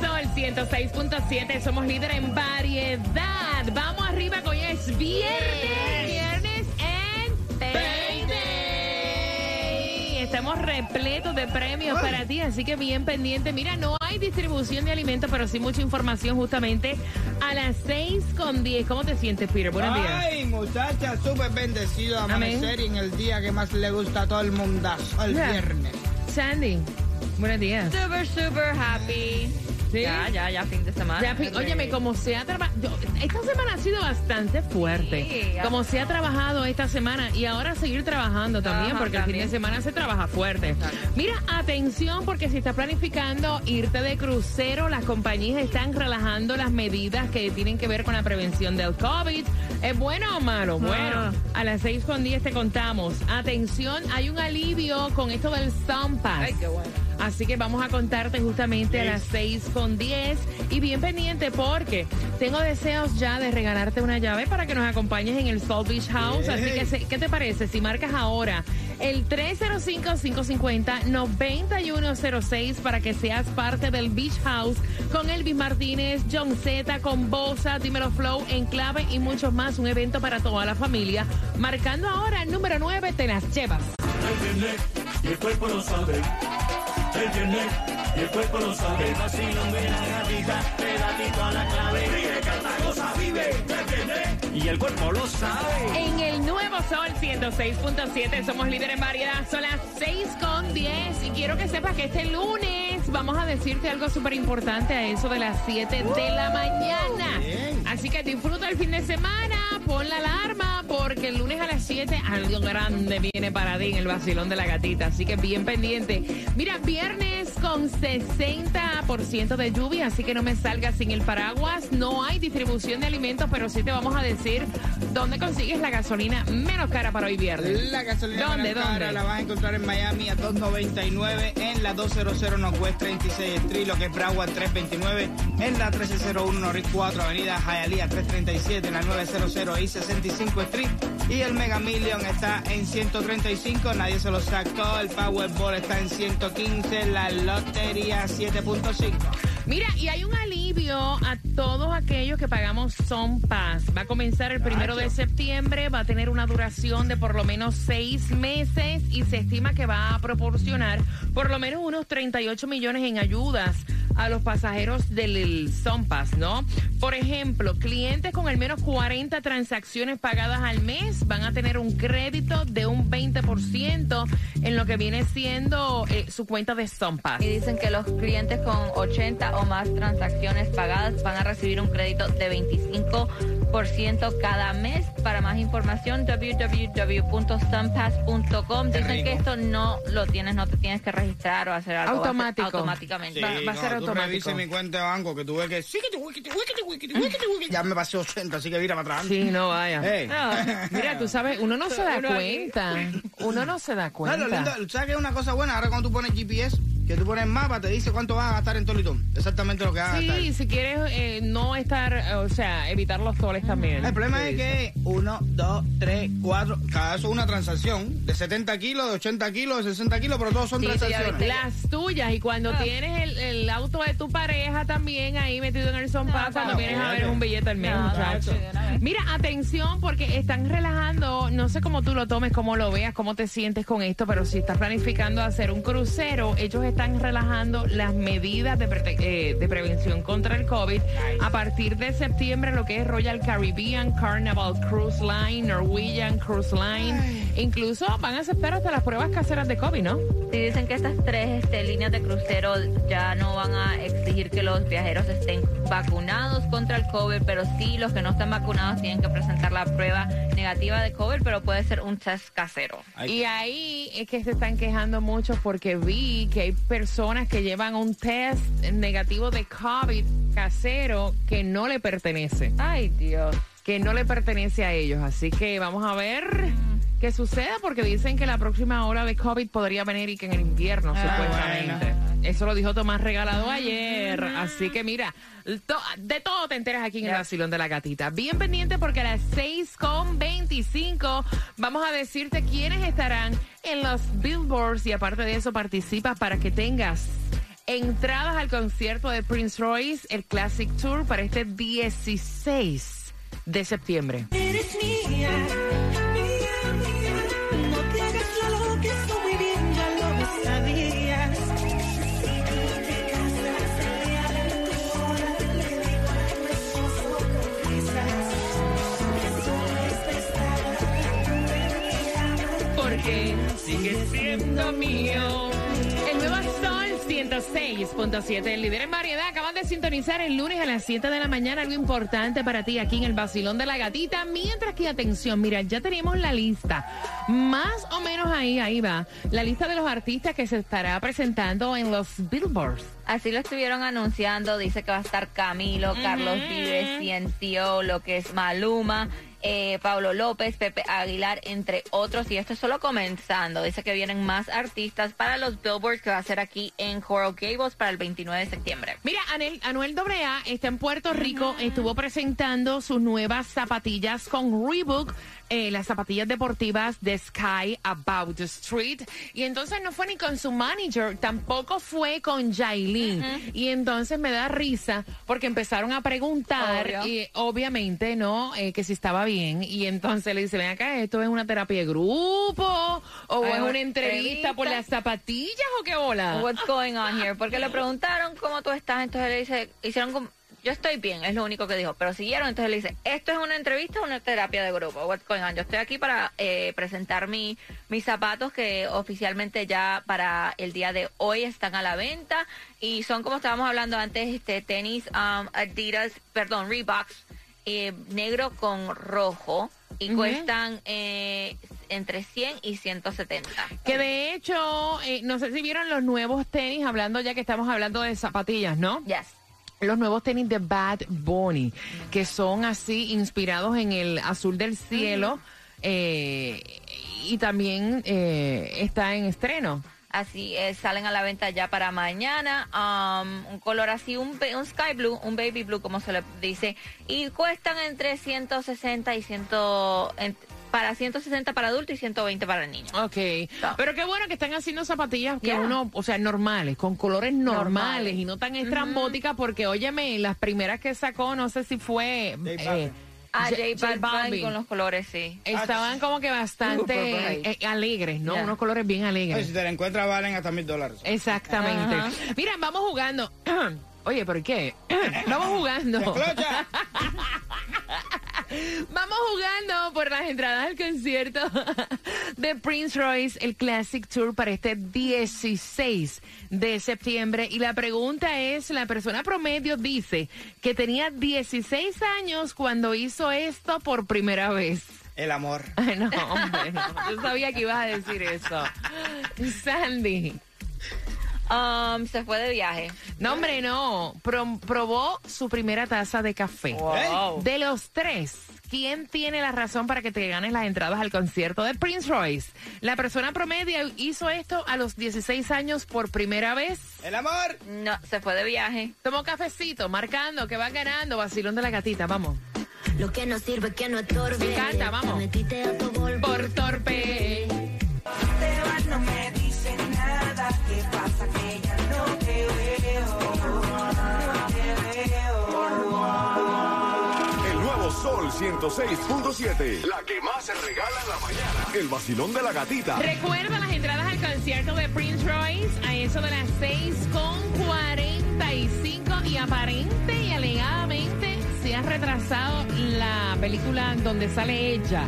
Sol 106.7 somos líder en variedad. Vamos arriba que hoy es viernes. Viernes en Payday. Estamos repletos de premios para ti, así que bien pendiente. Mira, no hay distribución de alimentos, pero sí mucha información justamente a las 6 con 10. ¿Cómo te sientes, Peter? Buenos días. Ay, muchacha, súper bendecido amanecer y en el día que más le gusta a todo el mundazo, el Ya. viernes. Sandy, buenos días. Super, super happy. ¿Sí? Ya, ya, ya, fin de semana. Ya, fi- óyeme, como se ha trabajado, esta semana ha sido bastante fuerte. Sí, como se ha trabajado esta semana y ahora seguir trabajando también, Ajá, porque el fin de semana se trabaja fuerte. Mira, atención, porque si estás planificando irte de crucero, las compañías están relajando las medidas que tienen que ver con la prevención del COVID. ¿Es bueno o malo? Bueno, a las 6 con 10 te contamos. Atención, hay un alivio con esto del Sun Pass. Ay, qué bueno. Así que vamos a contarte justamente a las 6 con 10 y bien pendiente porque tengo deseos ya de regalarte una llave para que nos acompañes en el Salt Beach House. Así que, ¿qué te parece si marcas ahora el 305-550-9106 para que seas parte del Beach House con Elvis Martínez, John Z, con Bosa, Dímelo Flow, Enclave y muchos más. Un evento para toda la familia. Marcando ahora el número 9, te las llevas. Y el cuerpo lo sabe. El viernes y el cuerpo lo sabe. El vacilón de la gatita. Pedatito a la clave. Vive, canta, goza, vive. Viernes y el cuerpo lo sabe. En el nuevo Sol 106.7 somos líderes en variedad. Son las 6 con 10 y quiero que sepas que este lunes vamos a decirte algo súper importante a eso de las 7 de la mañana. Bien. Así que disfruta el fin de semana, pon la alarma porque el lunes a las 7 algo grande viene para ti en el vacilón de la gatita. Así que bien pendiente. Mira, viernes con 60% de lluvia, así que no me salgas sin el paraguas. No hay distribución de alimentos, pero sí te vamos a decir dónde consigues la gasolina menos cara para hoy viernes. La gasolina ¿Dónde, cara dónde? la vas a encontrar en Miami a 2.99, en la 200 Northwest 36 Street, lo que es Broward 329, en la 1301 Norris 4 Avenida Hialeah 337, en la 900 y 65 Street. Y el Mega Million está en 135, nadie se lo sacó, el Powerball está en 115, la Lotería 7.5. Mira, y hay un alivio a todos aquellos que pagamos Son Pass. Va a comenzar el primero de septiembre, va a tener una duración de por lo menos seis meses y se estima que va a proporcionar por lo menos unos 38 millones en ayudas a los pasajeros del Son Pass, ¿no? Por ejemplo, clientes con al menos 40 transacciones pagadas al mes van a tener un crédito de un 20% en lo que viene siendo eh, su cuenta de Son Pass. Y dicen que los clientes con 80 o más transacciones pagadas van a recibir un crédito de 25% cada mes. Para más información, www.sunpass.com. Dicen que esto no lo tienes, no te tienes que registrar o hacer algo. va a ser Automático. Automáticamente. Va- va a ser automático. revises mi cuenta de banco que tuve que... sí, que te- que te- que te- que te- que te- Ya me pasé 80, así que mira para atrás. Sí, no vaya. Hey. Mira, tú sabes, uno no se da cuenta. Uno no se da No, lo lindo, cuenta. ¿Sabes qué es una cosa buena? Ahora cuando tú pones GPS, que tú pones mapa, te dice cuánto vas a gastar en Tolitón. Exactamente lo que vas a gastar. Sí, si quieres eh, no estar, o sea, evitar los toles también. El problema es que uno, dos, tres, cuatro, cada eso es una transacción de 70 kilos, de 80 kilos, de 60 kilos, pero todos son Sí, transacciones. Las tuyas y cuando Ah. tienes el, el auto de tu pareja también ahí metido en el Pass, cuando vienes a ver un billete al mes, No, muchacho. Mira, atención porque están relajando, no sé cómo tú lo tomes, cómo lo veas, cómo te sientes con esto, pero si estás planificando hacer un crucero, ellos están relajando las medidas de, prete- eh, de prevención contra el COVID. A partir de septiembre, lo que es Royal Caribbean, Carnival Cruise Line, Norwegian Cruise Line, incluso van a aceptar hasta las pruebas caseras de COVID, ¿no? Sí, dicen que estas tres este, líneas de crucero ya no van a exigir que los viajeros estén vacunados contra el COVID, pero sí los que no están vacunados tienen que presentar la prueba negativa de COVID, pero puede ser un test casero. Y ahí es que se están quejando mucho porque vi que hay personas que llevan un test negativo de COVID casero que no le pertenece. Ay, Dios. Que no le pertenece a ellos. Así que vamos a ver qué sucede porque dicen que la próxima ola de COVID podría venir y que en el invierno, Ah, supuestamente. Eso lo dijo Tomás Regalado ayer. Así que mira, to- de todo te enteras aquí en el vacilón de la gatita. Bien pendiente porque a las 6 con 25 vamos a decirte quiénes estarán en los billboards y aparte de eso participas para que tengas entradas al concierto de Prince Royce, el Classic Tour para este 16 de septiembre. Eres mía, mía, porque sigue siendo mío. El nuevo Sol 106.7, el líder en variedad. Acaban de sintonizar el lunes a las 7 de la mañana. Algo importante para ti aquí en el Basilón de la Gatita. Mientras que, atención, mira, ya tenemos la lista. Más o menos ahí, ahí va. La lista de los artistas que se estará presentando en los Billboards. Así lo estuvieron anunciando, dice que va a estar Camilo, Carlos Vives, Ciencio, lo que es Maluma, eh, Pablo López, Pepe Aguilar, entre otros. Y esto es solo comenzando. Dice que vienen más artistas para los Billboards que va a ser aquí en Coral Gables para el 29 de septiembre. Mira, Anel- Anuel AA está en Puerto Rico, estuvo presentando sus nuevas zapatillas con Reebok, eh, las zapatillas deportivas de Sky About the Street. Y entonces no fue ni con su manager, tampoco fue con Jailin. Y entonces me da risa porque empezaron a preguntar, y obviamente, ¿no? Eh, que si estaba bien. Y entonces le dice, ven acá, ¿esto es una terapia de grupo? ¿O Ay, es una entrevista por las zapatillas o qué hola? What's going on here? Porque le preguntaron cómo tú estás, entonces le dice, hicieron como, yo estoy bien, es lo único que dijo, pero siguieron, entonces le dice, esto es una entrevista o una terapia de grupo, what's going on? Yo estoy aquí para eh, presentar mi, mis zapatos que oficialmente ya para el día de hoy están a la venta y son como estábamos hablando antes, este tenis um, Adidas, perdón, Reeboks, eh, negro con rojo y cuestan eh, entre 100 y 170. Que de hecho, eh, no sé si vieron los nuevos tenis, hablando ya que estamos hablando de zapatillas, ¿no? Yes. Los nuevos tenis de Bad Bunny, que son así inspirados en el azul del cielo eh, y también eh, está en estreno. Así es, salen a la venta ya para mañana. um, un color así, un, un sky blue, un baby blue, como se le dice. Y cuestan entre 160 y 100. Para 160 para adulto y 120 para niños. Ok, pero qué bueno que están haciendo zapatillas que Yeah. uno, o sea, normales, con colores normales, Normales. y no tan estrambóticas, porque óyeme, las primeras que sacó, no sé si fue... Eh. Ah, J- J J Balvin Balvin. con los colores, sí. Estaban como que bastante eh, alegres, ¿no? Yeah. Unos colores bien Oye, alegres. si te la encuentras valen hasta mil dólares. Exactamente. Ajá. Mira, vamos jugando. Oye, ¿por qué? vamos jugando. Vamos jugando por las entradas al concierto de Prince Royce, el Classic Tour para este 16 de septiembre. Y la pregunta es, la persona promedio dice que tenía 16 años cuando hizo esto por primera vez. El amor. No, hombre, no. Yo sabía que ibas a decir eso. Sandy. Um, se fue de viaje. No, hombre, no. Pro- probó su primera taza de café. Wow. De los tres, ¿quién tiene la razón para que te ganes las entradas al concierto de Prince Royce? La persona promedio hizo esto a los 16 años por primera vez. El amor. No, se fue de viaje. Tomó cafecito, marcando que va ganando. Vacilón de la gatita, vamos. Lo que no sirve que no estorbe. Me encanta, vamos. Por torpe. Te vas, no me dice nada. ¿Qué pasa? 106.7. La que más se regala en la mañana. El vacilón de la gatita. Recuerda las entradas al concierto de Prince Royce a eso de las 6 con 45 y aparente y alegadamente se ha retrasado la película donde sale ella.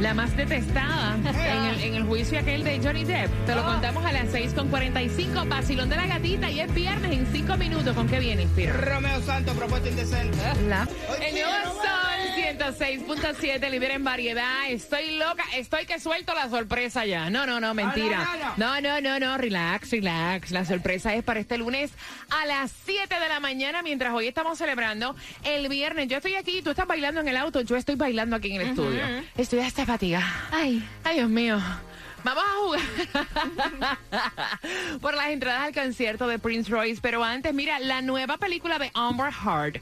La más detestada en el, en el juicio aquel de Johnny Depp. Te lo contamos a las 6.45. Vacilón de la gatita y es viernes en 5 minutos. ¿Con qué viene, Inspira? Romeo Santos, propuesta indecente. La- El nuevo Sol 106.7, líder en variedad. Estoy loca, estoy que suelto la sorpresa ya. No, no, no, mentira. No, no, no, no, relax, relax. La sorpresa es para este lunes a las 7 de la mañana, mientras hoy estamos celebrando el viernes. Yo estoy aquí, tú estás bailando en el auto, yo estoy bailando aquí en el estudio. Estoy hasta fatigada. Ay, Ay, Dios mío. Vamos a jugar por las entradas al concierto de Prince Royce. Pero antes, mira, la nueva película de Amber Heard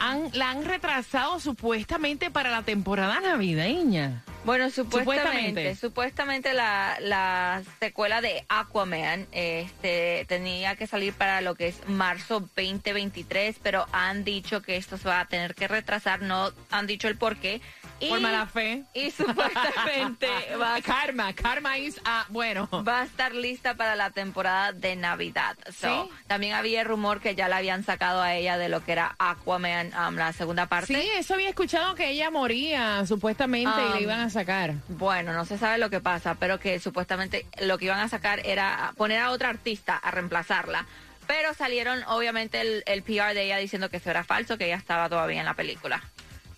han- la han retrasado supuestamente para la temporada navideña. Bueno, supuestamente, Supuestamente. supuestamente, la, la secuela de Aquaman este, tenía que salir para lo que es marzo 2023, pero han dicho que esto se va a tener que retrasar, no han dicho el por qué. Y, Por mala fe. Y supuestamente va, a- Karma, karma is, ah, bueno. va a estar lista para la temporada de Navidad. So, ¿Sí? También había rumor que ya la habían sacado a ella de lo que era Aquaman, um, la segunda parte. Sí, eso había escuchado que ella moría supuestamente y Um, le iban a sacar. Bueno, no se sabe lo que pasa, pero que supuestamente lo que iban a sacar era poner a otra artista a reemplazarla. Pero salieron obviamente el, el PR de ella diciendo que eso era falso, que ella estaba todavía en la película.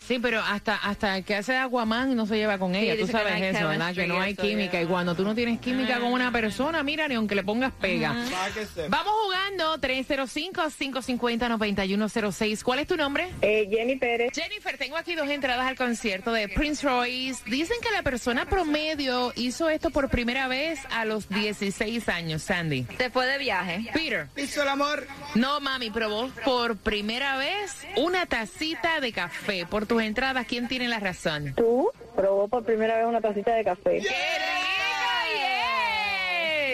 Sí, pero hasta hasta el que hace Aquaman no se lleva con ella, tú que no sabes hay eso, ¿verdad? Que no hay química. ya. Y cuando tú no tienes química con una persona, mira, ni aunque le pongas pega. Que sepa. Vamos jugando 305-550-9106. ¿Cuál es tu nombre? Eh, Jenny Pérez, Jennifer, tengo aquí dos entradas al concierto de Prince Royce. Dicen que la persona promedio hizo esto por primera vez a los 16 años, Sandy. Se fue de viaje. Peter. Hizo el amor. No, mami, probó por primera vez una tacita de café. Por tus entradas, ¿quién tiene la razón? tú probó por primera vez una tacita de café ¡Qué rica!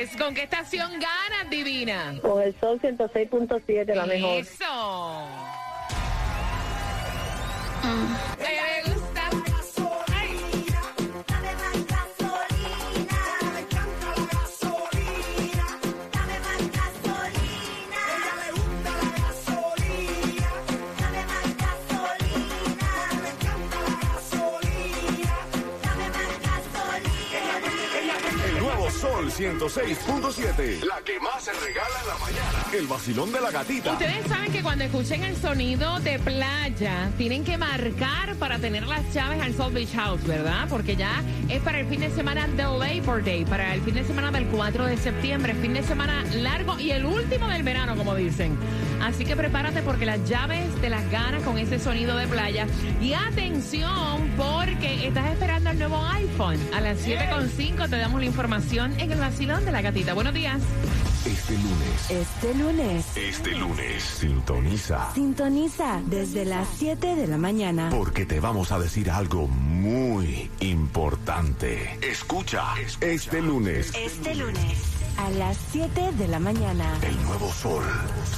Yes! ¿Con qué estación ganas, divina? con el sol 106.7, la mejor. Eso. Me Sol 106.7. La que más se regala en la mañana. El vacilón de la gatita. Ustedes saben que cuando escuchen el sonido de playa, tienen que marcar para tener las llaves al South Beach House, ¿verdad? Porque ya es para el fin de semana del Labor Day, para el fin de semana del 4 de septiembre, fin de semana largo y el último del verano, como dicen. Así que prepárate porque las llaves te las ganas con ese sonido de playa. Y atención, porque estás esperando el nuevo iPhone. A las 7.5 te damos la información en el vacilón de la gatita. Buenos días. Este lunes. Este lunes, Este lunes. Sintoniza. sintoniza desde las 7 de la mañana. Porque te vamos a decir algo muy importante. Escucha. Este lunes. Este lunes, a las 7 de la mañana. El nuevo Sol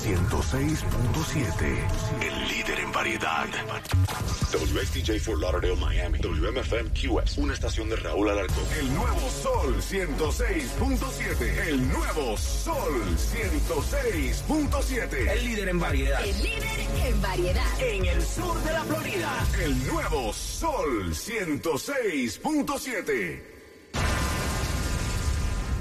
106.7. El líder en variedad. WXTJ for Lauderdale, Miami. WMFM QS. Una estación de Raúl Alarcón. El nuevo Sol 106.7. El nuevo Sol 106.7. El líder en variedad. El líder en variedad. En el sur de la Florida. El nuevo Sol 106.7.